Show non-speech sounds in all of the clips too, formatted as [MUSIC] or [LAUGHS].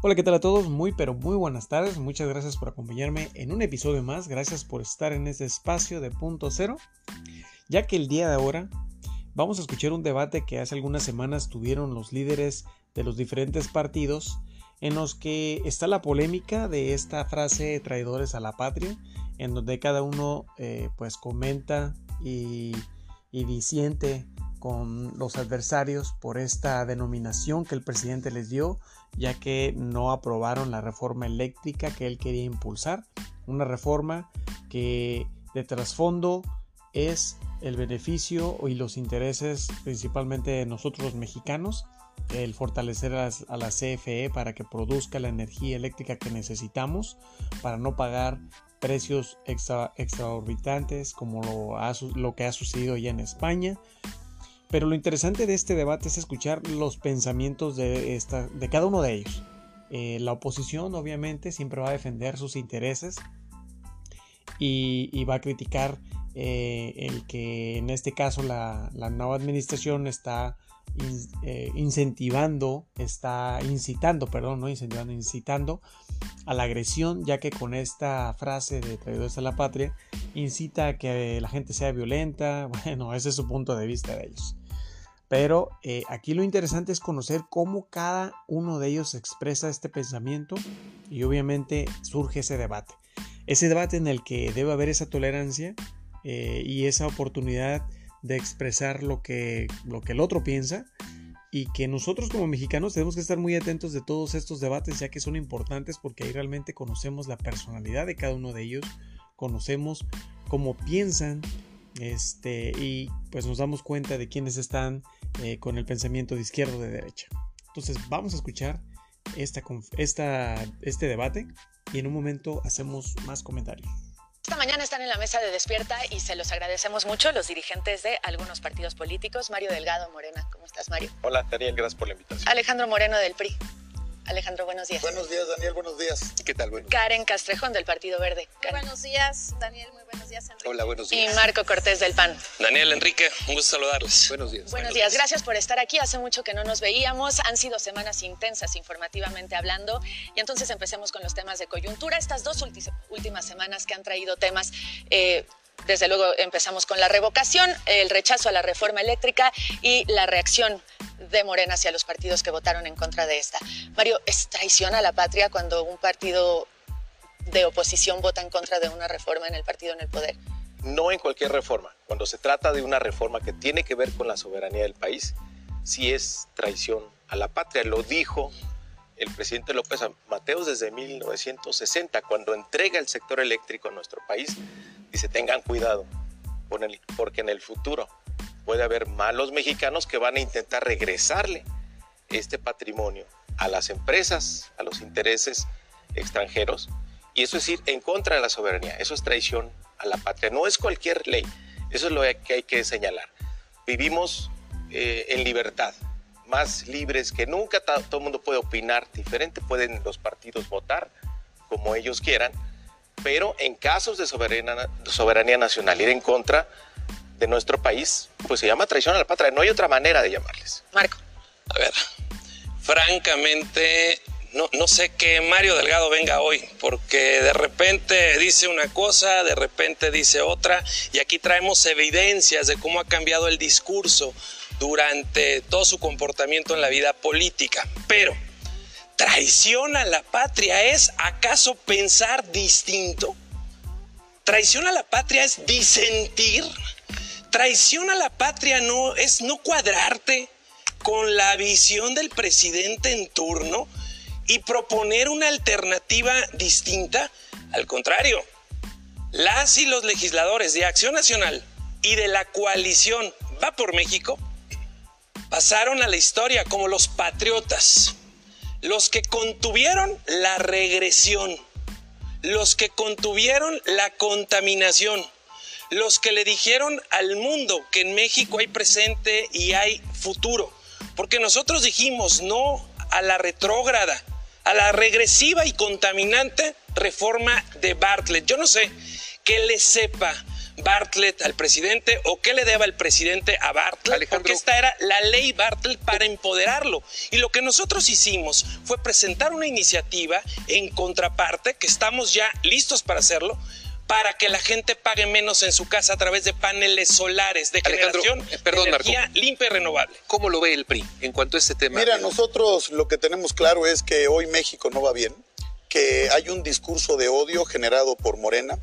Hola, ¿qué tal a todos? Muy, pero muy buenas tardes. Muchas gracias por acompañarme en un episodio más. Gracias por estar en este espacio de punto cero. Ya que el día de ahora vamos a escuchar un debate que hace algunas semanas tuvieron los líderes de los diferentes partidos en los que está la polémica de esta frase traidores a la patria, en donde cada uno eh, pues comenta y, y disiente con los adversarios por esta denominación que el presidente les dio, ya que no aprobaron la reforma eléctrica que él quería impulsar, una reforma que de trasfondo es el beneficio y los intereses principalmente de nosotros los mexicanos, el fortalecer a, la CFE para que produzca la energía eléctrica que necesitamos para no pagar precios extraorbitantes como lo, lo que ha sucedido ya en España, pero lo interesante de este debate es escuchar los pensamientos de, esta, de cada uno de ellos. Eh, la oposición obviamente siempre va a defender sus intereses y, va a criticar eh, el que en este caso la, nueva administración está eh, incentivando, está incitando, perdón, no incentivando, incitando a la agresión, ya que con esta frase de traidores a la patria incita a que la gente sea violenta. [LAUGHS] Bueno, ese es su punto de vista de ellos. Pero eh, aquí lo interesante es conocer cómo cada uno de ellos expresa este pensamiento y obviamente surge ese debate. Ese debate en el que debe haber esa tolerancia eh, y esa oportunidad de expresar lo que, lo que el otro piensa y que nosotros como mexicanos tenemos que estar muy atentos de todos estos debates ya que son importantes porque ahí realmente conocemos la personalidad de cada uno de ellos, conocemos cómo piensan este, y pues nos damos cuenta de quiénes están eh, con el pensamiento de izquierda o de derecha. Entonces vamos a escuchar esta, esta, este debate y en un momento hacemos más comentarios. Esta mañana están en la mesa de despierta y se los agradecemos mucho los dirigentes de algunos partidos políticos. Mario Delgado, Morena, ¿cómo estás Mario? Hola Daniel, gracias por la invitación. Alejandro Moreno del PRI. Alejandro, buenos días. Buenos días, Daniel, buenos días. ¿Qué tal? Bueno. Karen Castrejón del Partido Verde. buenos días, Daniel, muy buenos días, Enrique. Hola, buenos días. Y Marco Cortés del PAN. Daniel, Enrique, un gusto saludarles. Buenos días. Buenos días, gracias por estar aquí. Hace mucho que no nos veíamos. Han sido semanas intensas informativamente hablando. Y entonces empecemos con los temas de coyuntura. Estas dos últimas semanas que han traído temas... Eh, desde luego empezamos con la revocación, el rechazo a la reforma eléctrica y la reacción de Morena hacia los partidos que votaron en contra de esta. Mario, ¿es traición a la patria cuando un partido de oposición vota en contra de una reforma en el partido en el poder? No en cualquier reforma. Cuando se trata de una reforma que tiene que ver con la soberanía del país, sí es traición a la patria. Lo dijo el presidente López Mateos desde 1960, cuando entrega el sector eléctrico a nuestro país. Dice, tengan cuidado, porque en el futuro puede haber malos mexicanos que van a intentar regresarle este patrimonio a las empresas, a los intereses extranjeros. Y eso es ir en contra de la soberanía, eso es traición a la patria. No es cualquier ley, eso es lo que hay que señalar. Vivimos eh, en libertad, más libres que nunca, todo el mundo puede opinar diferente, pueden los partidos votar como ellos quieran, pero en casos de soberanía, soberanía nacional, ir en contra de nuestro país, pues se llama traición a la patria. No hay otra manera de llamarles. Marco. A ver, francamente, no, no sé que Mario Delgado venga hoy, porque de repente dice una cosa, de repente dice otra, y aquí traemos evidencias de cómo ha cambiado el discurso durante todo su comportamiento en la vida política. Pero, ¿traición a la patria es acaso pensar distinto? ¿Traición a la patria es disentir? Traición a la patria no es no cuadrarte con la visión del presidente en turno y proponer una alternativa distinta. Al contrario, las y los legisladores de Acción Nacional y de la coalición Va por México pasaron a la historia como los patriotas, los que contuvieron la regresión, los que contuvieron la contaminación los que le dijeron al mundo que en México hay presente y hay futuro. Porque nosotros dijimos no a la retrógrada, a la regresiva y contaminante reforma de Bartlett. Yo no sé qué le sepa Bartlett al presidente o qué le deba el presidente a Bartlett, porque esta era la ley Bartlett para empoderarlo. Y lo que nosotros hicimos fue presentar una iniciativa en contraparte, que estamos ya listos para hacerlo, para que la gente pague menos en su casa a través de paneles solares de generación eh, de energía limpia y renovable. ¿Cómo lo ve el PRI en cuanto a este tema? Mira, nosotros lo que tenemos claro es que hoy México no va bien, que hay un discurso de odio generado por Morena,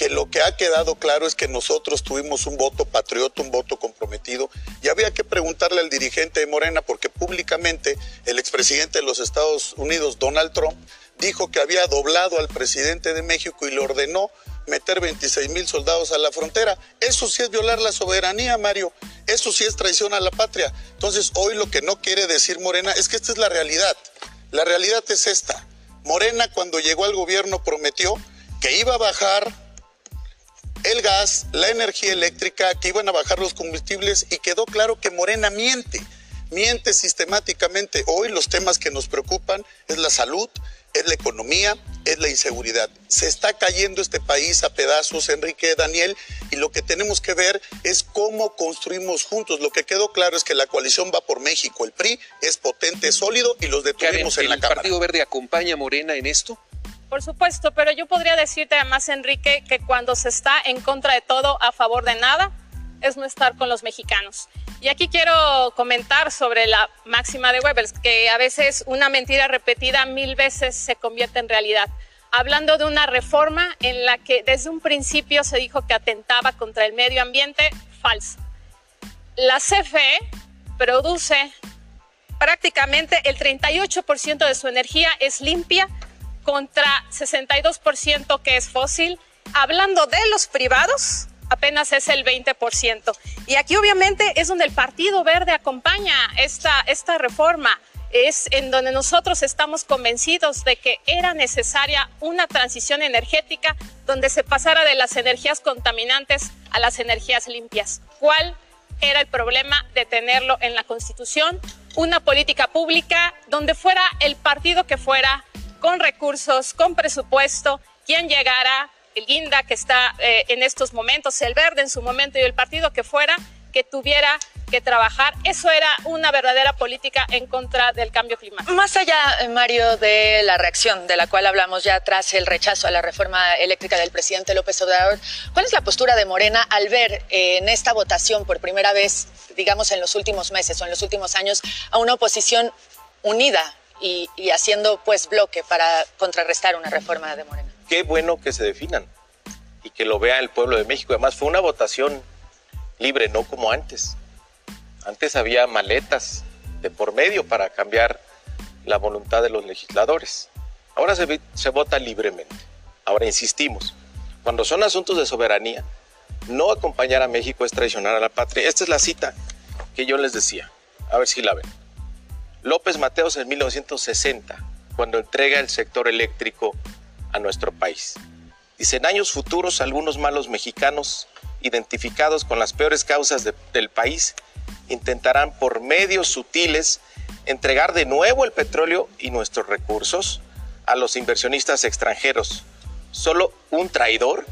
que lo que ha quedado claro es que nosotros tuvimos un voto patriota, un voto comprometido, y había que preguntarle al dirigente de Morena, porque públicamente el expresidente de los Estados Unidos, Donald Trump, dijo que había doblado al presidente de México y le ordenó meter 26 mil soldados a la frontera. Eso sí es violar la soberanía, Mario. Eso sí es traición a la patria. Entonces, hoy lo que no quiere decir Morena es que esta es la realidad. La realidad es esta. Morena cuando llegó al gobierno prometió que iba a bajar el gas, la energía eléctrica, que iban a bajar los combustibles y quedó claro que Morena miente, miente sistemáticamente. Hoy los temas que nos preocupan es la salud, es la economía, es la inseguridad. Se está cayendo este país a pedazos, Enrique Daniel, y lo que tenemos que ver es cómo construimos juntos. Lo que quedó claro es que la coalición va por México. El PRI es potente, sólido y los detuvimos en la Cámara. ¿El Partido Verde acompaña a Morena en esto? Por supuesto, pero yo podría decirte además, Enrique, que cuando se está en contra de todo, a favor de nada, es no estar con los mexicanos. Y aquí quiero comentar sobre la máxima de Webers, que a veces una mentira repetida mil veces se convierte en realidad. Hablando de una reforma en la que desde un principio se dijo que atentaba contra el medio ambiente, falso. La CFE produce prácticamente el 38% de su energía es limpia contra 62% que es fósil. Hablando de los privados, apenas es el 20%. Y aquí obviamente es donde el Partido Verde acompaña esta, esta reforma. Es en donde nosotros estamos convencidos de que era necesaria una transición energética donde se pasara de las energías contaminantes a las energías limpias. ¿Cuál era el problema de tenerlo en la Constitución? Una política pública donde fuera el partido que fuera, con recursos, con presupuesto, quien llegara el Guinda que está eh, en estos momentos, el Verde en su momento y el partido que fuera, que tuviera que trabajar. Eso era una verdadera política en contra del cambio climático. Más allá, eh, Mario, de la reacción de la cual hablamos ya tras el rechazo a la reforma eléctrica del presidente López Obrador, ¿cuál es la postura de Morena al ver eh, en esta votación por primera vez, digamos en los últimos meses o en los últimos años, a una oposición unida y, haciendo pues bloque para contrarrestar una reforma de Morena? qué bueno que se definan y que lo vea el pueblo de México. Además, fue una votación libre, no como antes. Antes había maletas de por medio para cambiar la voluntad de los legisladores. Ahora se vota libremente. Ahora insistimos, cuando son asuntos de soberanía, no acompañar a México es traicionar a la patria. Esta es la cita que yo les decía, a ver si la ven. López Mateos en 1960, cuando entrega el sector eléctrico a nuestro país. Dice, en años futuros algunos malos mexicanos, identificados con las peores causas del país, intentarán por medios sutiles entregar de nuevo el petróleo y nuestros recursos a los inversionistas extranjeros. Solo un traidor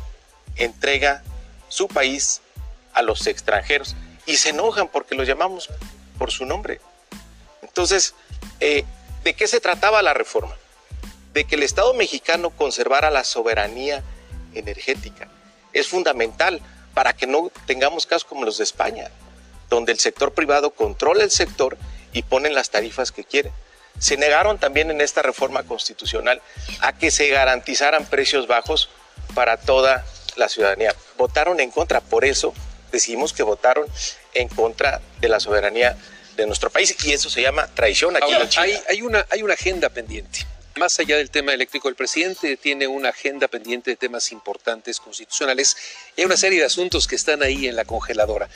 entrega su país a los extranjeros y se enojan porque los llamamos por su nombre. Entonces, eh, ¿de qué se trataba la reforma? de que el Estado mexicano conservara la soberanía energética. Es fundamental para que no tengamos casos como los de España, donde el sector privado controla el sector y ponen las tarifas que quieren. Se negaron también en esta reforma constitucional a que se garantizaran precios bajos para toda la ciudadanía. Votaron en contra, por eso decidimos que votaron en contra de la soberanía de nuestro país y eso se llama traición aquí en Hay, hay, una, hay una agenda pendiente. Más allá del tema eléctrico, el presidente tiene una agenda pendiente de temas importantes constitucionales y hay una serie de asuntos que están ahí en la congeladora.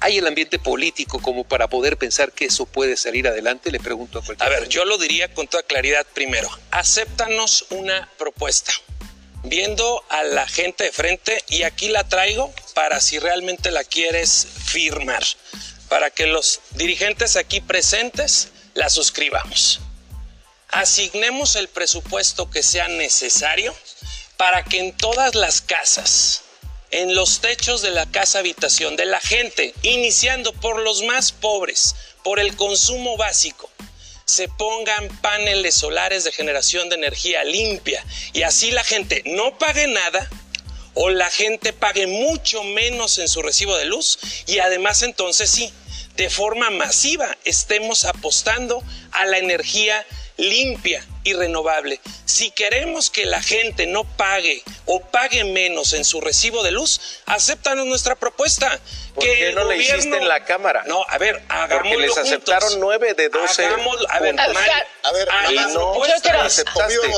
¿Hay el ambiente político como para poder pensar que eso puede salir adelante? Le pregunto a cualquier. A ver, yo lo diría con toda claridad primero. Acéptanos una propuesta. Viendo a la gente de frente, y aquí la traigo para si realmente la quieres firmar, para que los dirigentes aquí presentes la suscribamos. Asignemos el presupuesto que sea necesario para que en todas las casas en los techos de la casa habitación de la gente, iniciando por los más pobres, por el consumo básico, se pongan paneles solares de generación de energía limpia y así la gente no pague nada o la gente pague mucho menos en su recibo de luz y además entonces sí, de forma masiva estemos apostando a la energía limpia y renovable. Si queremos que la gente no pague o pague menos en su recibo de luz, acéptanos nuestra propuesta. ¿Por que qué no la gobierno- hiciste en la Cámara? No, a ver, hagámoslo Porque les juntos. aceptaron 9 de 12. Hagámoslo- a ver. Mario, A ver, a y la no.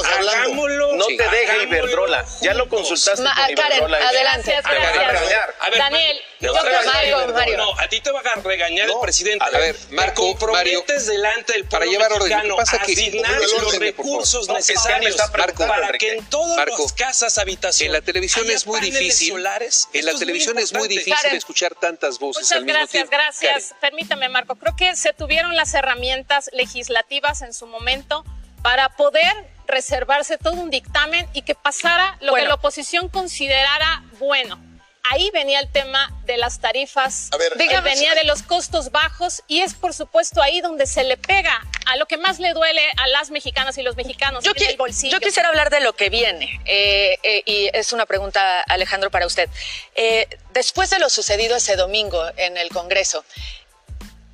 Hagámoslo. No te deja Iberdrola. Ya lo consultaste Ma- con Karen, Iberdrola. adelante. Gracias, Te van a regañar. A ver, Daniel, no, Mario, no, Mario. No, a ti te va a regañar No. el presidente. A ver, Marco, Mario, delante del para pueblo llevar orden, que pasa a que- asignar los favor. recursos No, necesarios para Enrique. que en todas las casas habitación En la televisión es muy difícil. solares. En la televisión es muy difícil Karen. escuchar tantas voces Muchas al mismo gracias, tiempo. gracias. Permítame, Marco. Creo que se tuvieron las herramientas legislativas en su momento para poder reservarse todo un dictamen y que pasara lo Bueno. que la oposición considerara bueno. Ahí venía el tema de las tarifas, A ver, dígame- venía de los costos bajos y es por supuesto ahí donde se le pega a lo que más le duele a las mexicanas y los mexicanos Yo, en qui- el bolsillo. yo quisiera hablar de lo que viene, eh, eh, y es una pregunta, Alejandro, para usted. Eh, después de lo sucedido ese domingo en el Congreso,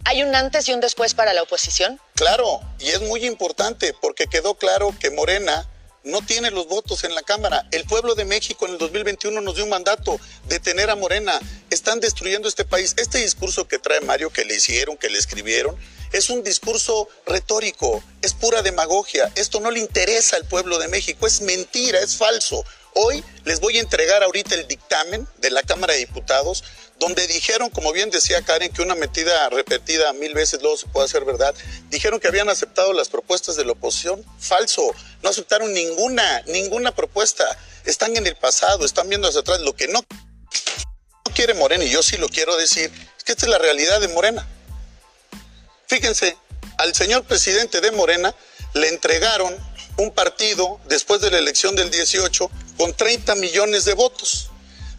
¿hay un antes y un después para la oposición? Claro, y es muy importante porque quedó claro que Morena no tiene los votos en la Cámara. El pueblo de México en el 2021 nos dio un mandato de tener a Morena. Están destruyendo este país. Este discurso que trae Mario, que le hicieron, que le escribieron, es un discurso retórico, es pura demagogia. Esto no le interesa al pueblo de México, es mentira, es falso. Hoy les voy a entregar ahorita el dictamen de la Cámara de Diputados, donde dijeron, como bien decía Karen, que una metida repetida mil veces luego se puede hacer verdad. Dijeron que habían aceptado las propuestas de la oposición. Falso, no aceptaron ninguna, ninguna propuesta. Están en el pasado, están viendo hacia atrás. Lo que no, quiere Morena, y yo sí lo quiero decir, es que esta es la realidad de Morena. Fíjense, al señor presidente de Morena le entregaron un partido después de la elección del 18 con 30 millones de votos.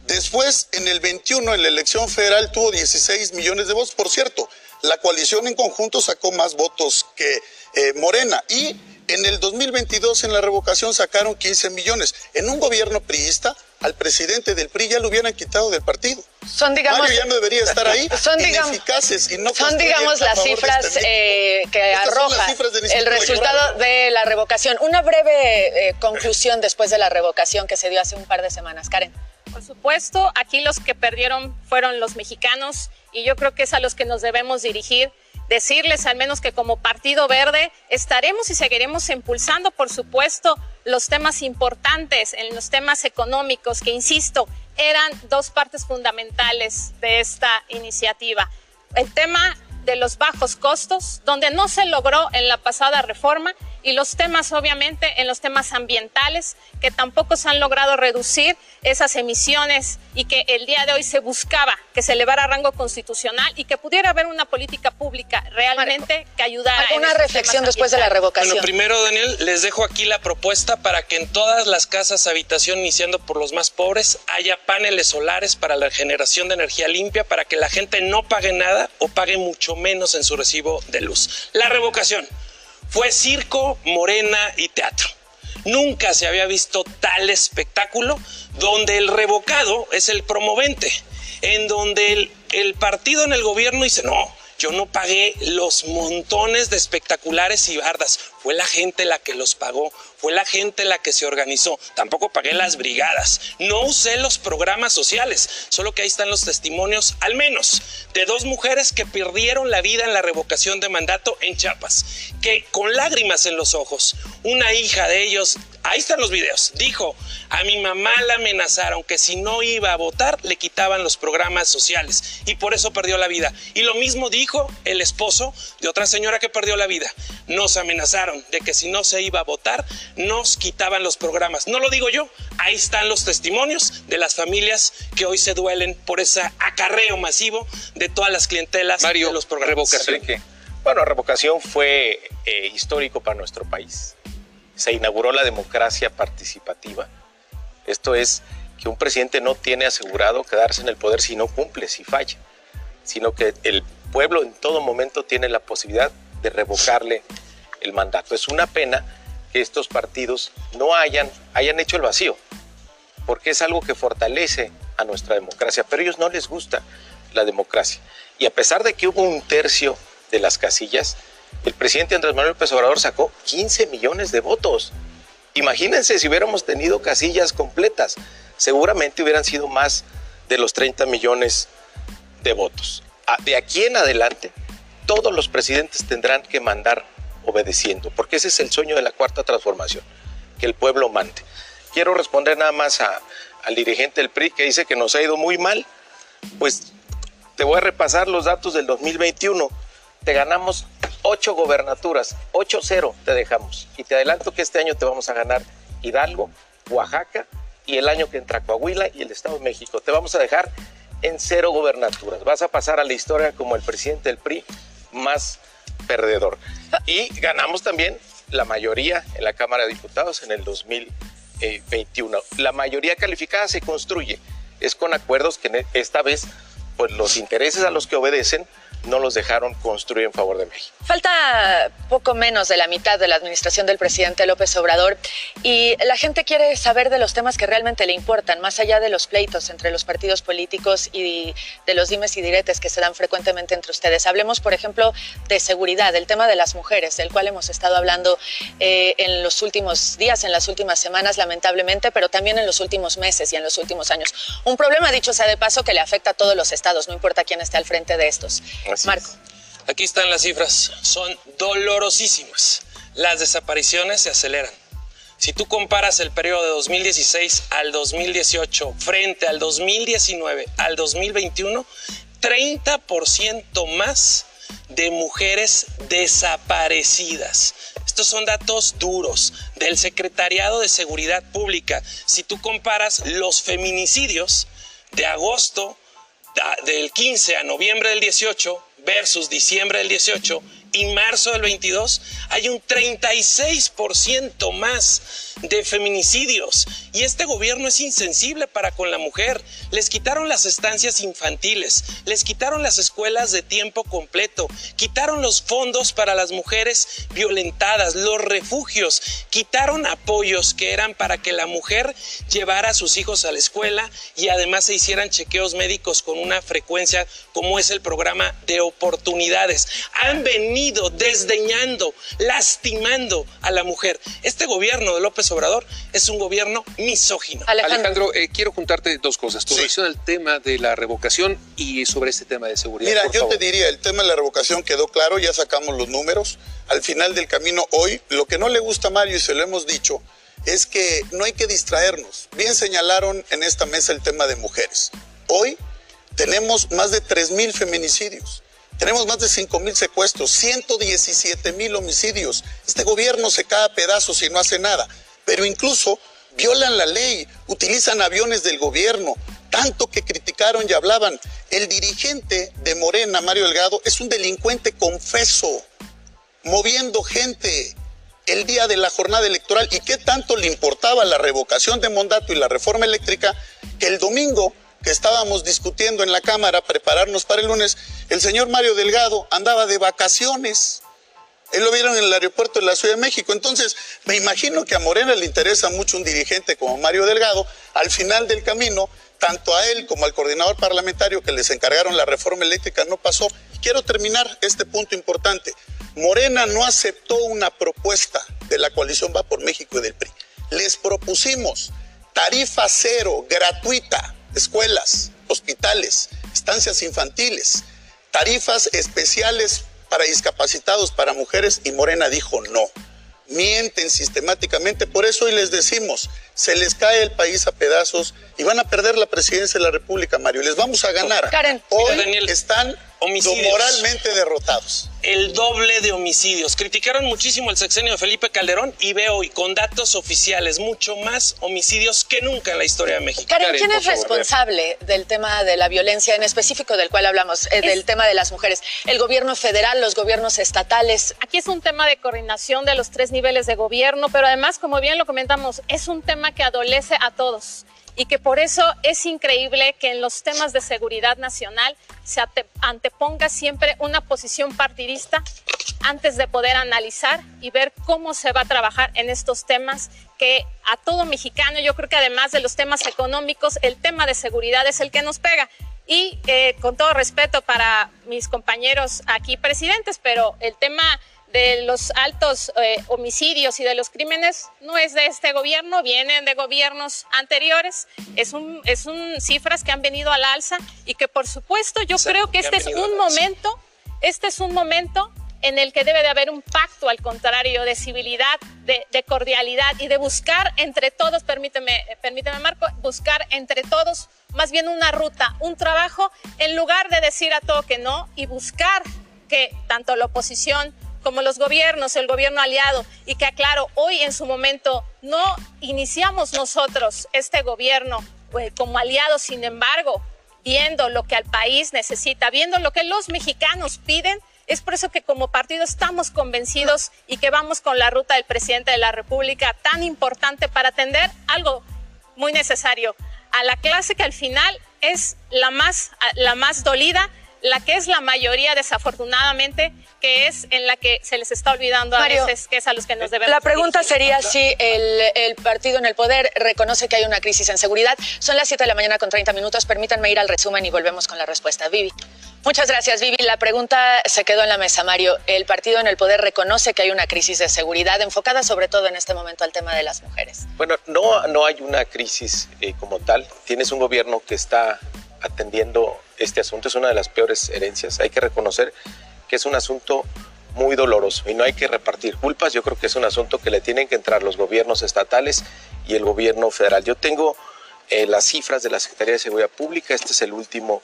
Después, en el 21, en la elección federal, tuvo 16 millones de votos. Por cierto, la coalición en conjunto sacó más votos que eh, Morena. Y en el 2022, en la revocación, sacaron 15 millones. En un gobierno priista, al presidente del PRI ya lo hubieran quitado del partido. Son, digamos, Mario ya no debería estar ahí. [LAUGHS] Son, digamos, ineficaces y no son, construyen digamos, a las cifras este eh, que Estas son las arroja cifras del el resultado Electoral. de la revocación. Una breve eh, conclusión después de la revocación que se dio hace un par de semanas. Karen. Por supuesto, aquí los que perdieron fueron los mexicanos y yo creo que es a los que nos debemos dirigir. Decirles al menos que como Partido Verde estaremos y seguiremos impulsando, por supuesto, los temas importantes, en los temas económicos, que insisto, eran dos partes fundamentales de esta iniciativa. El tema de los bajos costos, donde no se logró en la pasada reforma, y los temas, obviamente, en los temas ambientales, que tampoco se han logrado reducir esas emisiones y que el día de hoy se buscaba que se elevara a rango constitucional y que pudiera haber una política pública realmente que ayudara. Una reflexión después de la revocación. Bueno, primero, Daniel, les dejo aquí la propuesta para que en todas las casas habitación, iniciando por los más pobres, haya paneles solares para la generación de energía limpia, para que la gente no pague nada o pague mucho menos en su recibo de luz. La revocación fue circo, morena y teatro. Nunca se había visto tal espectáculo donde el revocado es el promovente, en donde el, partido en el gobierno dice, no, yo no pagué los montones de espectaculares y bardas. Fue la gente la que los pagó, fue la gente la que se organizó. Tampoco pagué las brigadas, no usé los programas sociales, solo que ahí están los testimonios, al menos, de dos mujeres que perdieron la vida en la revocación de mandato en Chiapas, que con lágrimas en los ojos, una hija de ellos, ahí están los videos, dijo, a mi mamá la amenazaron que si no iba a votar le quitaban los programas sociales y por eso perdió la vida. Y lo mismo dijo el esposo de otra señora que perdió la vida. Nos amenazaron de que si no se iba a votar nos quitaban los programas. No lo digo yo, ahí están los testimonios de las familias que hoy se duelen por ese acarreo masivo de todas las clientelas Mario, de los programas. revocación. Bueno, revocación fue eh, histórico para nuestro país. Se inauguró la democracia participativa. Esto es que un presidente no tiene asegurado quedarse en el poder si no cumple, si falla, sino que el pueblo en todo momento tiene la posibilidad de revocarle el mandato. Es una pena que estos partidos no hayan, hayan hecho el vacío, porque es algo que fortalece a nuestra democracia, pero a ellos no les gusta la democracia. Y a pesar de que hubo un tercio de las casillas, el presidente Andrés Manuel López Obrador sacó 15 millones de votos. Imagínense si hubiéramos tenido casillas completas, seguramente hubieran sido más de los 30 millones de votos. De aquí en adelante, todos los presidentes tendrán que mandar obedeciendo, porque ese es el sueño de la cuarta transformación, que el pueblo mande. Quiero responder nada más al dirigente del PRI que dice que nos ha ido muy mal. Pues te voy a repasar los datos del 2021. Te ganamos ocho gobernaturas, 8-0 te dejamos. Y te adelanto que este año te vamos a ganar Hidalgo, Oaxaca y el año que entra Coahuila y el Estado de México. Te vamos a dejar en cero gobernaturas. Vas a pasar a la historia como el presidente del PRI más perdedor. Y ganamos también la mayoría en la Cámara de Diputados en el 2021. La mayoría calificada se construye, es con acuerdos que esta vez pues los intereses a los que obedecen no los dejaron construir en favor de México. Falta poco menos de la mitad de la administración del presidente López Obrador y la gente quiere saber de los temas que realmente le importan, más allá de los pleitos entre los partidos políticos y de los dimes y diretes que se dan frecuentemente entre ustedes. Hablemos, por ejemplo, de seguridad, del tema de las mujeres, del cual hemos estado hablando eh, en los últimos días, en las últimas semanas, lamentablemente, pero también en los últimos meses y en los últimos años. Un problema, dicho sea de paso, que le afecta a todos los estados, no importa quién esté al frente de estos. Marco. Aquí están las cifras, son dolorosísimas. Las desapariciones se aceleran. Si tú comparas el periodo de 2016 al 2018 frente al 2019 al 2021, 30% más de mujeres desaparecidas. Estos son datos duros del Secretariado de Seguridad Pública. Si tú comparas los feminicidios de agosto del 15 a noviembre del 18 versus diciembre del 18 y marzo del 22 hay un 36% más de feminicidios. Y este gobierno es insensible para con la mujer. Les quitaron las estancias infantiles, les quitaron las escuelas de tiempo completo, quitaron los fondos para las mujeres violentadas, los refugios, quitaron apoyos que eran para que la mujer llevara a sus hijos a la escuela y además se hicieran chequeos médicos con una frecuencia como es el programa de oportunidades. Han venido desdeñando, lastimando a la mujer. Este gobierno de López Obrador es un gobierno misógino. Alejandro, eh, quiero juntarte dos cosas. Tu reacción al tema de la revocación y sobre este tema de seguridad. Mira, yo te diría, el tema de la revocación quedó claro, ya sacamos los números. Al final del camino, hoy, lo que no le gusta a Mario, y se lo hemos dicho, es que no hay que distraernos. Bien señalaron en esta mesa el tema de mujeres. Hoy tenemos más de 3.000 feminicidios. Tenemos más de 5 mil secuestros, 117 mil homicidios. Este gobierno se cae a pedazos y no hace nada pero incluso violan la ley, utilizan aviones del gobierno, tanto que criticaron y hablaban. El dirigente de Morena, Mario Delgado, es un delincuente confeso, moviendo gente el día de la jornada electoral. ¿Y qué tanto le importaba la revocación de mandato y la reforma eléctrica que el domingo que estábamos discutiendo en la Cámara, prepararnos para el lunes, el señor Mario Delgado andaba de vacaciones él lo vieron en el aeropuerto de la Ciudad de México. Entonces, me imagino que a Morena le interesa mucho un dirigente como Mario Delgado. Al final del camino, tanto a él como al coordinador parlamentario que les encargaron la reforma eléctrica no pasó. quiero terminar este punto importante. Morena no aceptó una propuesta de la coalición Va por México y del PRI. Les propusimos tarifa cero, gratuita, escuelas, hospitales, estancias infantiles, tarifas especiales para discapacitados, para mujeres, y Morena dijo no. Mienten sistemáticamente, por eso hoy les decimos, se les cae el país a pedazos y van a perder la presidencia de la República, Mario. Les vamos a ganar. Karen. Hoy están moralmente derrotados. El doble de homicidios. Criticaron muchísimo el sexenio de Felipe Calderón y veo hoy con datos oficiales mucho más homicidios que nunca en la historia de México. Karen, ¿quién es responsable del tema de la violencia en específico del cual hablamos, eh, del tema de las mujeres? ¿El gobierno federal, los gobiernos estatales? Aquí es un tema de coordinación de los tres niveles de gobierno, pero además, como bien lo comentamos, es un tema que adolece a todos y que por eso es increíble que en los temas de seguridad nacional se anteponga siempre una posición partidista antes de poder analizar y ver cómo se va a trabajar en estos temas que a todo mexicano, yo creo que además de los temas económicos, el tema de seguridad es el que nos pega. Y eh, con todo respeto para mis compañeros aquí presidentes, pero el tema de los altos eh, homicidios y de los crímenes no es de este gobierno, vienen de gobiernos anteriores, es un, es un cifras que han venido al alza y que por supuesto yo creo que este es un momento, este es un momento en el que debe de haber un pacto, al contrario, de civilidad, de, de cordialidad y de buscar entre todos, permíteme, permíteme Marco, buscar entre todos más bien una ruta, un trabajo, en lugar de decir a todo que no y buscar que tanto la oposición como los gobiernos, el gobierno aliado, y que aclaro, hoy en su momento no iniciamos nosotros este gobierno eh, como aliados, sin embargo, viendo lo que al país necesita, viendo lo que los mexicanos piden, es por eso que como partido estamos convencidos y que vamos con la ruta del presidente de la República tan importante para atender algo muy necesario a la clase que al final es la más, la más dolida, la que es la mayoría desafortunadamente que es en la que se les está olvidando a veces que es a los que nos debemos. La pregunta sería si el, partido en el poder reconoce que hay una crisis en seguridad. Son las 7 de la mañana con 30 minutos. Permítanme ir al resumen y volvemos con la respuesta. Vivi. Muchas gracias, Vivi. La pregunta se quedó en la mesa, Mario. ¿El partido en el poder reconoce que hay una crisis de seguridad enfocada sobre todo en este momento al tema de las mujeres? Bueno, no, no hay una crisis eh, como tal. Tienes un gobierno que está atendiendo este asunto. Es una de las peores herencias. Hay que reconocer que es un asunto muy doloroso y no hay que repartir culpas. Yo creo que es un asunto que le tienen que entrar los gobiernos estatales y el gobierno federal. Yo tengo eh, las cifras de la Secretaría de Seguridad Pública. Este es el último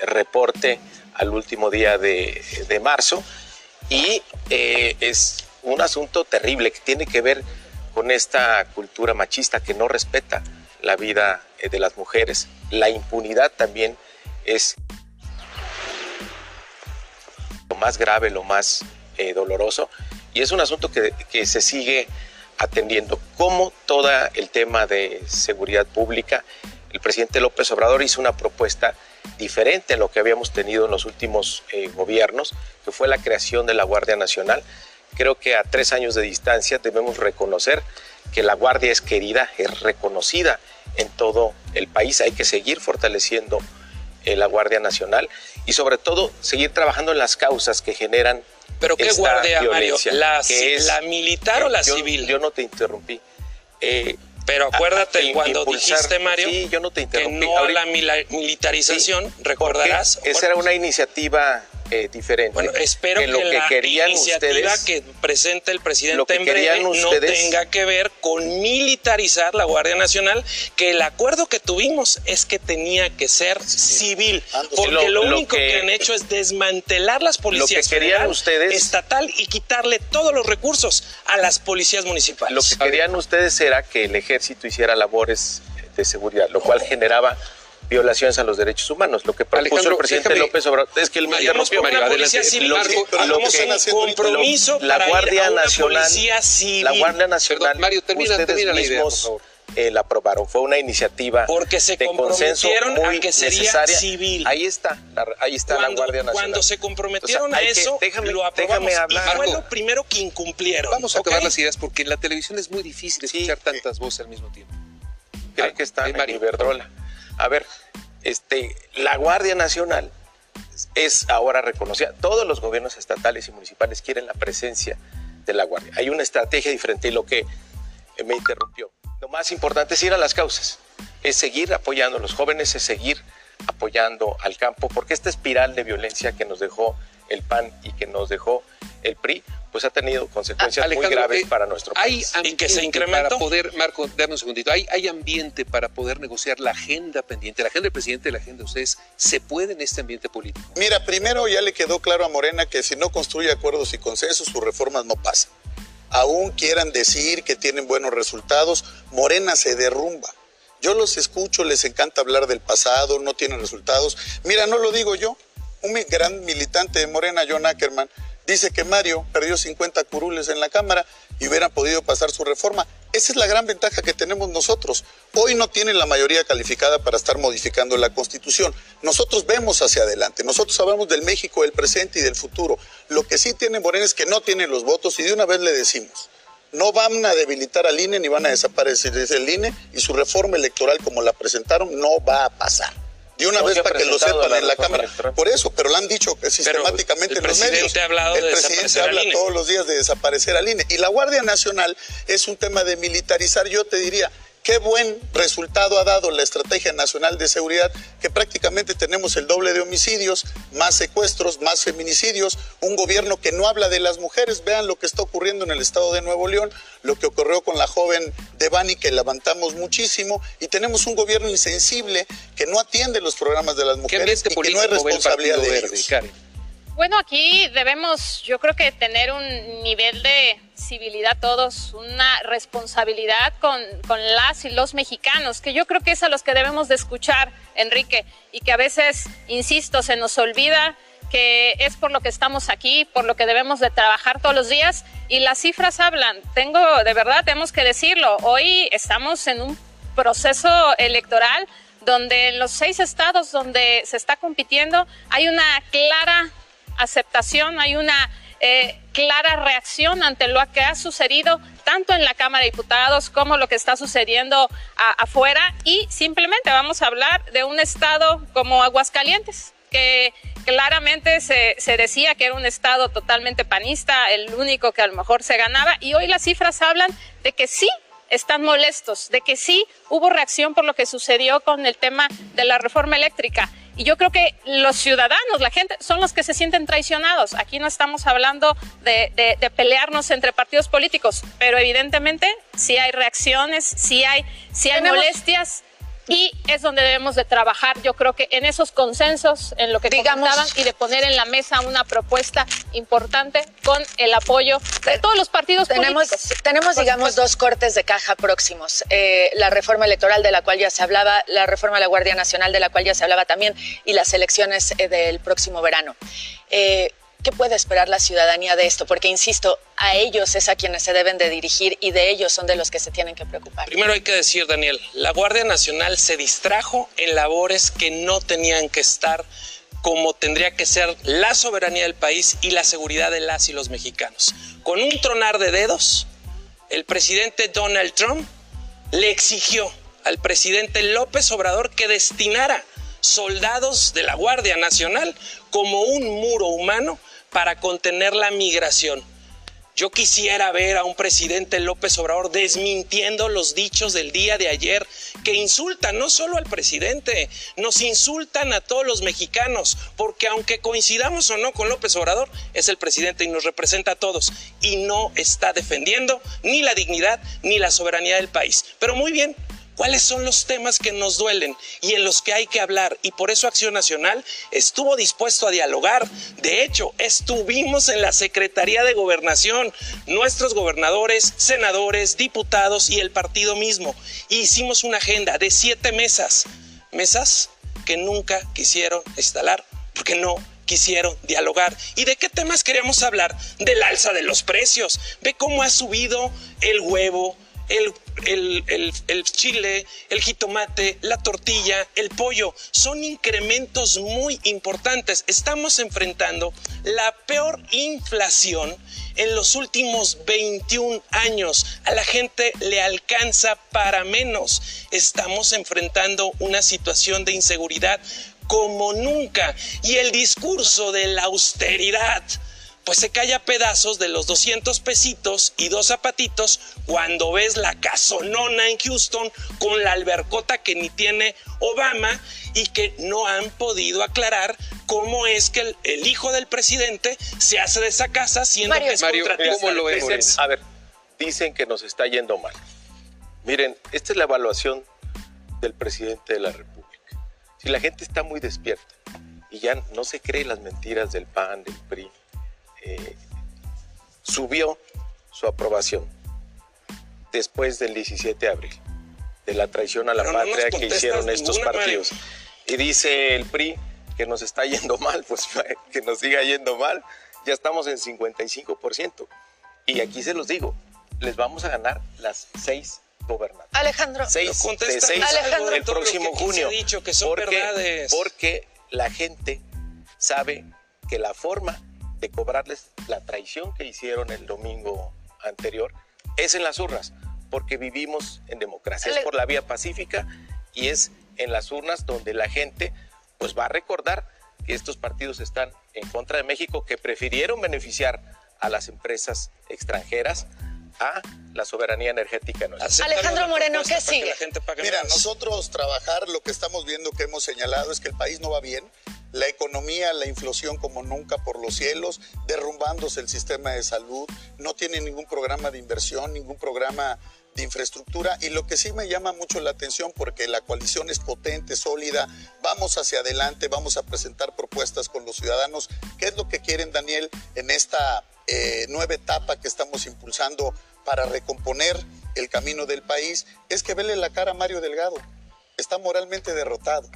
eh, reporte al último día de, marzo y eh, es un asunto terrible que tiene que ver con esta cultura machista que no respeta la vida de las mujeres. La impunidad también es lo más grave, lo más eh, doloroso, y es un asunto que, que, se sigue atendiendo. Como todo el tema de seguridad pública, el presidente López Obrador hizo una propuesta diferente a lo que habíamos tenido en los últimos eh, gobiernos, que fue la creación de la Guardia Nacional. Creo que a tres años de distancia debemos reconocer que la Guardia es querida, es reconocida en todo el país. Hay que seguir fortaleciendo eh, la Guardia Nacional y sobre todo seguir trabajando en las causas que generan ¿Pero qué guardia, Mario? ¿La, ¿La, militar o la yo, civil? Yo no te interrumpí. Eh, pero acuérdate cuando dijiste, Mario, sí, yo no te interrumpí. que no a la militarización, recordarás. Esa era una iniciativa eh, diferente. Bueno, espero que, lo que, la querían iniciativa ustedes, que presente el presidente en breve no tenga que ver con militarizar la Guardia Nacional, que el acuerdo que tuvimos es que tenía que ser civil, porque lo, único que, han hecho es desmantelar las policías federal, ustedes, estatal y quitarle todos los recursos a las policías municipales. Lo que querían ustedes era que el ejército hiciera labores de seguridad, lo cual generaba violaciones a los derechos humanos. Lo que propuso el presidente López Obrador es que el Mario, interrumpió. Mario, policía civil, lo que, lo que, compromiso lo, la Guardia Nacional, civil. la Guardia Nacional, Perdón, Mario, termina, ustedes termina mismos la idea, eh, la aprobaron. Fue una iniciativa porque se de consenso muy a que sería necesaria. civil. Ahí está, la, ahí está cuando, la Guardia Nacional. Cuando se comprometieron o sea, a eso, que, déjame, lo aprobamos déjame hablar. y fue lo primero que incumplieron. Vamos a ¿okay? acabar las ideas porque en la televisión es muy difícil escuchar sí, tantas voces al mismo tiempo. Creo que está en Iberdrola. A ver, este, la Guardia Nacional es ahora reconocida. Todos los gobiernos estatales y municipales quieren la presencia de la Guardia. Hay una estrategia diferente y lo que me interrumpió. Lo más importante es ir a las causas, es seguir apoyando a los jóvenes, es seguir apoyando al campo, porque esta espiral de violencia que nos dejó el PAN y que nos dejó el PRI, pues ha tenido consecuencias Alejandro, muy graves eh, para nuestro hay país. ¿Y que se? Para poder, Marco, dame un segundito, ¿hay, hay ambiente para poder negociar la agenda pendiente, la agenda del presidente, la agenda de ustedes, ¿se puede en este ambiente político? Mira, primero ya le quedó claro a Morena que si no construye acuerdos y consensos, sus reformas no pasan. Aún quieran decir que tienen buenos resultados, Morena se derrumba. Yo los escucho, les encanta hablar del pasado, no tienen resultados. Mira, no lo digo yo, un gran militante de Morena, John Ackerman, dice que Mario perdió 50 curules en la Cámara y hubieran podido pasar su reforma. Esa es la gran ventaja que tenemos nosotros. Hoy no tienen la mayoría calificada para estar modificando la Constitución. Nosotros vemos hacia adelante. Nosotros hablamos del México del presente y del futuro. Lo que sí tiene Morena es que no tienen los votos y de una vez le decimos, no van a debilitar al INE ni van a desaparecer el INE y su reforma electoral como la presentaron no va a pasar. De una vez para que lo sepan en la Cámara. Por eso, pero lo han dicho sistemáticamente en los medios. Ha hablado el de presidente habla todos los días de desaparecer al INE. Y la Guardia Nacional es un tema de militarizar. Yo te diría, qué buen resultado ha dado la Estrategia Nacional de Seguridad, que prácticamente tenemos el doble de homicidios, más secuestros, más feminicidios, un gobierno que no habla de las mujeres. Vean lo que está ocurriendo en el estado de Nuevo León, lo que ocurrió con la joven Devani, que levantamos muchísimo, y tenemos un gobierno insensible que no atiende los programas de las ¿Qué mujeres y que no es responsabilidad de ellos. Bueno, aquí debemos, yo creo que tener un nivel de civilidad todos, una responsabilidad con, con, las y los mexicanos, que yo creo que es a los que debemos de escuchar, Enrique, y que a veces, insisto, se nos olvida que es por lo que estamos aquí, por lo que debemos de trabajar todos los días, y las cifras hablan. Tengo, de verdad, tenemos que decirlo, hoy estamos en un proceso electoral donde en los seis estados donde se está compitiendo hay una clara aceptación, hay una eh, clara reacción ante lo que ha sucedido tanto en la Cámara de Diputados como lo que está sucediendo afuera y simplemente vamos a hablar de un estado como Aguascalientes que claramente se, se, decía que era un estado totalmente panista, el único que a lo mejor se ganaba y hoy las cifras hablan de que sí están molestos, de que sí hubo reacción por lo que sucedió con el tema de la reforma eléctrica. Y yo creo que los ciudadanos, la gente, son los que se sienten traicionados. Aquí no estamos hablando de, de, de pelearnos entre partidos políticos, pero evidentemente sí hay reacciones, sí hay, sí hay molestias. Y es donde debemos de trabajar, yo creo que en esos consensos, en lo que Digamos, comentaban, y de poner en la mesa una propuesta importante con el apoyo de todos los partidos tenemos, políticos. Tenemos, digamos, dos cortes de caja próximos. Eh, la reforma electoral de la cual ya se hablaba, la reforma de la Guardia Nacional de la cual ya se hablaba también, y las elecciones eh, del próximo verano. Eh, ¿Qué puede esperar la ciudadanía de esto? Porque, insisto, a ellos es a quienes se deben de dirigir y de ellos son de los que se tienen que preocupar. Primero hay que decir, Daniel, la Guardia Nacional se distrajo en labores que no tenían que estar como tendría que ser la soberanía del país y la seguridad de las y los mexicanos. Con un tronar de dedos, el presidente Donald Trump le exigió al presidente López Obrador que destinara soldados de la Guardia Nacional como un muro humano para contener la migración. Yo quisiera ver a un presidente López Obrador desmintiendo los dichos del día de ayer que insultan no solo al presidente, nos insultan a todos los mexicanos, porque aunque coincidamos o no con López Obrador, es el presidente y nos representa a todos y no está defendiendo ni la dignidad ni la soberanía del país. Pero muy bien, cuáles son los temas que nos duelen y en los que hay que hablar. Y por eso Acción Nacional estuvo dispuesto a dialogar. De hecho, estuvimos en la Secretaría de Gobernación, nuestros gobernadores, senadores, diputados y el partido mismo. Y hicimos una agenda de siete mesas. Mesas que nunca quisieron instalar porque no quisieron dialogar. ¿Y de qué temas queríamos hablar? Del alza de los precios. Ve cómo ha subido el huevo, el, el, el, chile, el jitomate, la tortilla, el pollo. Son incrementos muy importantes. Estamos enfrentando la peor inflación en los últimos 21 años. A la gente le alcanza para menos. Estamos enfrentando una situación de inseguridad como nunca. Y el discurso de la austeridad pues se cae a pedazos de los 200 pesitos y dos zapatitos cuando ves la casonona en Houston con la albercota que ni tiene Obama y que no han podido aclarar cómo es que el, el hijo del presidente se hace de esa casa siendo Mario, que es Mario, ¿cómo lo vemos? A ver, dicen que nos está yendo mal. Miren, esta es la evaluación del presidente de la República. Si la gente está muy despierta y ya no se cree las mentiras del PAN, del PRI, eh, subió su aprobación después del 17 de abril, de la traición a la Pero no patria nos que hicieron estos partidos. Y dice el PRI que nos está yendo mal, pues [LAUGHS] que nos siga yendo mal. Ya estamos en 55%. Y aquí se los digo, les vamos a ganar las seis gobernantes. Alejandro, seis, de seis Alejandro, el próximo junio. Dicho, que son porque, verdades. porque la gente sabe que la forma de cobrarles la traición que hicieron el domingo anterior es en las urnas, porque vivimos en democracia, es por la vía pacífica y es en las urnas donde la gente pues va a recordar que estos partidos están en contra de México, que prefirieron beneficiar a las empresas extranjeras a la soberanía energética nuestra. Alejandro Moreno, ¿qué sigue? Mira, nosotros trabajar, lo que estamos viendo que hemos señalado es que el país no va bien, la economía, la inflación como nunca por los cielos, derrumbándose el sistema de salud, no tiene ningún programa de inversión, ningún programa de infraestructura y lo que sí me llama mucho la atención porque la coalición es potente, sólida, vamos hacia adelante, vamos a presentar propuestas con los ciudadanos. ¿Qué es lo que quieren, Daniel, en esta eh, nueva etapa que estamos impulsando para recomponer el camino del país? Es que vele la cara a Mario Delgado, está moralmente derrotado,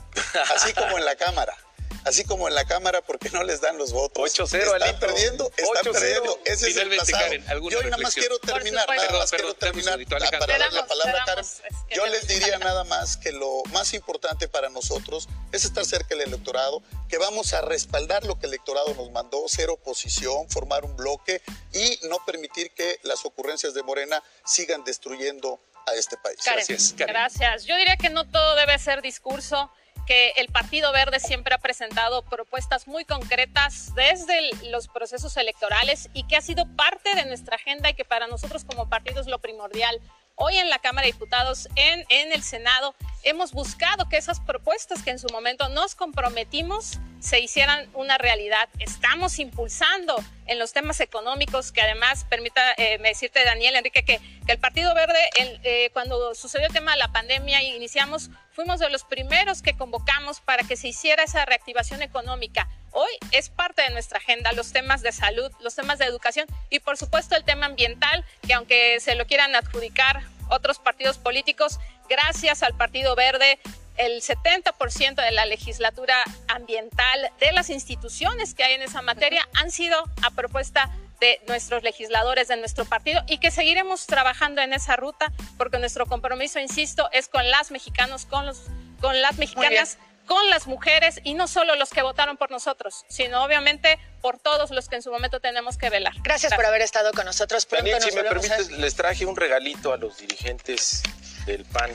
así como en la Cámara así como en la Cámara, porque no les dan los votos. 8-0, Están perdiendo, están perdiendo. Ese es el pasado. Yo nada más quiero terminar, nada más quiero terminar para darle la palabra a Karen. Yo les diría nada más que lo más importante para nosotros es estar cerca del electorado, que vamos a respaldar lo que el electorado nos mandó, ser oposición, formar un bloque y no permitir que las ocurrencias de Morena sigan destruyendo a este país. Gracias. Gracias. Yo diría que no todo debe ser discurso que el Partido Verde siempre ha presentado propuestas muy concretas desde los procesos electorales y que ha sido parte de nuestra agenda y que para nosotros como partido es lo primordial. Hoy en la Cámara de Diputados, en, en el Senado, hemos buscado que esas propuestas que en su momento nos comprometimos se hicieran una realidad. Estamos impulsando en los temas económicos, que además, permita eh, decirte, Daniel, Enrique, que, que el Partido Verde, eh, cuando sucedió el tema de la pandemia y iniciamos, fuimos de los primeros que convocamos para que se hiciera esa reactivación económica. Hoy es parte de nuestra agenda los temas de salud, los temas de educación y por supuesto el tema ambiental, que aunque se lo quieran adjudicar otros partidos políticos, gracias al Partido Verde el 70% de la legislatura ambiental de las instituciones que hay en esa materia han sido a propuesta de nuestros legisladores de nuestro partido y que seguiremos trabajando en esa ruta porque nuestro compromiso, insisto, es con las mexicanos, con, los, con las mexicanas, con las mujeres y no solo los que votaron por nosotros, sino obviamente por todos los que en su momento tenemos que velar. Gracias, por haber estado con nosotros. Pronto Daniel, si me permites, les traje un regalito a los dirigentes del PAN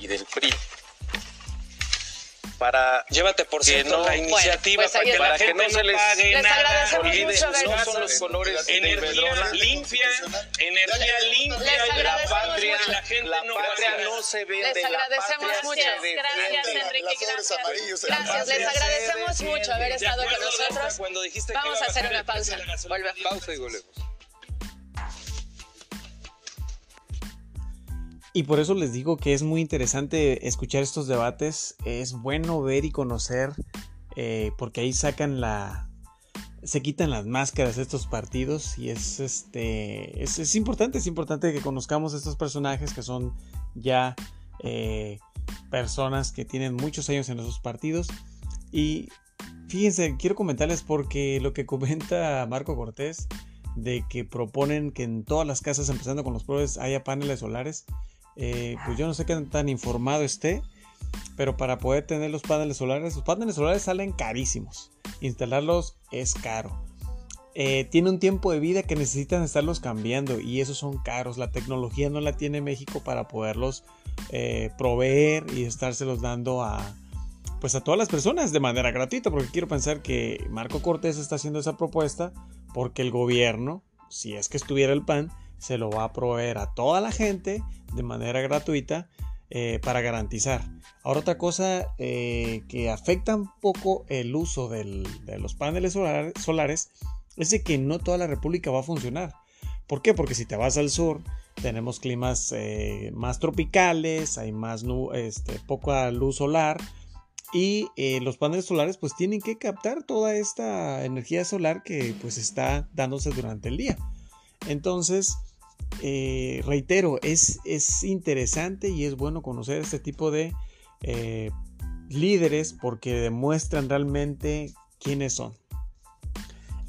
y del PRI para llévate por cierto la iniciativa pues para que, la gente no, se les pague les mucho no son los colores energía limpia energía limpia la patria la gente la no patria no se vende les agradecemos la mucho gracias Enrique gracias gracias les agradecemos mucho haber estado con nosotros vamos a hacer una pausa volvemos pausa y volvemos Y por eso les digo que es muy interesante escuchar estos debates. Es bueno ver y conocer, eh, porque ahí sacan la. Se quitan las máscaras de estos partidos y es este. Es, importante, es importante que conozcamos a estos personajes que son ya eh, personas que tienen muchos años en esos partidos. Y fíjense, quiero comentarles porque lo que [LAUGHS] comenta Marco Cortés de que proponen que en todas las casas, empezando con los pobres, haya paneles solares. Eh, pues yo no sé qué tan informado esté, pero para poder tener los paneles solares, los paneles solares salen carísimos. Instalarlos es caro. Eh, tiene un tiempo de vida que necesitan estarlos cambiando y esos son caros. La tecnología no la tiene México para poderlos eh, proveer y estárselos dando a, pues a todas las personas de manera gratuita, porque quiero pensar que Marco Cortés está haciendo esa propuesta porque el gobierno, si es que estuviera el PAN, se lo va a proveer a toda la gente de manera gratuita eh, para garantizar. Ahora otra cosa eh, que afecta un poco el uso de los paneles solares es de que no toda la república va a funcionar. ¿Por qué? Porque si te vas al sur tenemos climas eh, más tropicales, hay más este, poca luz solar y los paneles solares pues tienen que captar toda esta energía solar que pues está dándose durante el día. Entonces, eh, reitero, es, es, interesante y es bueno conocer este tipo de eh, líderes porque demuestran realmente quiénes son.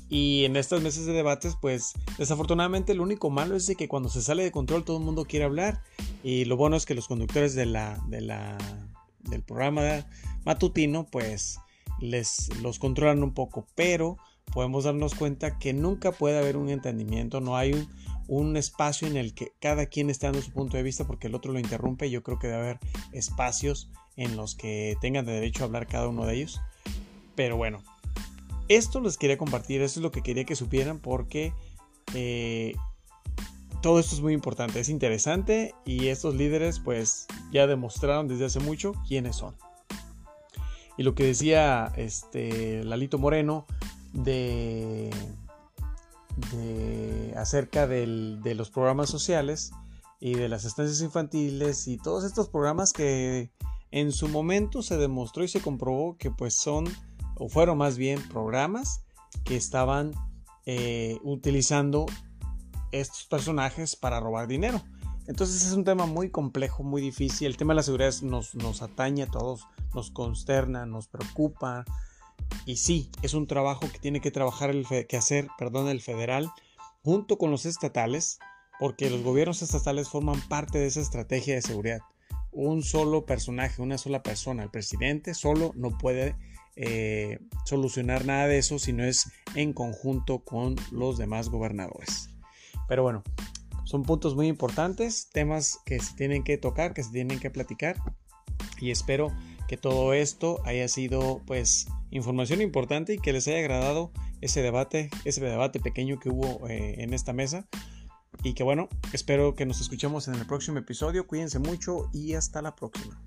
Y en estas mesas de debates, pues desafortunadamente lo único malo es que cuando se sale de control todo el mundo quiere hablar. Y lo bueno es que los conductores de de del programa matutino, pues los controlan un poco. Pero podemos darnos cuenta que nunca puede haber un entendimiento, no hay un, un espacio en el que cada quien está dando su punto de vista porque el otro lo interrumpe. Yo creo que debe haber espacios en los que tengan derecho a hablar cada uno de ellos. Pero bueno, esto les quería compartir, esto es lo que quería que supieran porque eh, todo esto es muy importante, es interesante y estos líderes pues ya demostraron desde hace mucho quiénes son. Y lo que decía este Lalito Moreno de, acerca de los programas sociales y de las estancias infantiles y todos estos programas que en su momento se demostró y se comprobó que pues son o fueron más bien programas que estaban eh, utilizando estos personajes para robar dinero. Entonces es un tema muy complejo, muy difícil. El tema de la seguridad nos, nos atañe a todos, nos consterna, nos preocupa. Y sí, es un trabajo que tiene que trabajar el que hacer, perdón, el federal junto con los estatales, porque los gobiernos estatales forman parte de esa estrategia de seguridad. Un solo personaje, una sola persona, el presidente solo no puede eh, solucionar nada de eso si no es en conjunto con los demás gobernadores. Pero bueno, son puntos muy importantes, temas que se tienen que tocar, que se tienen que platicar y espero que todo esto haya sido pues información importante y que les haya agradado ese debate, ese debate pequeño que hubo eh, en esta mesa. Y que bueno, espero que nos escuchemos en el próximo episodio. Cuídense mucho y hasta la próxima.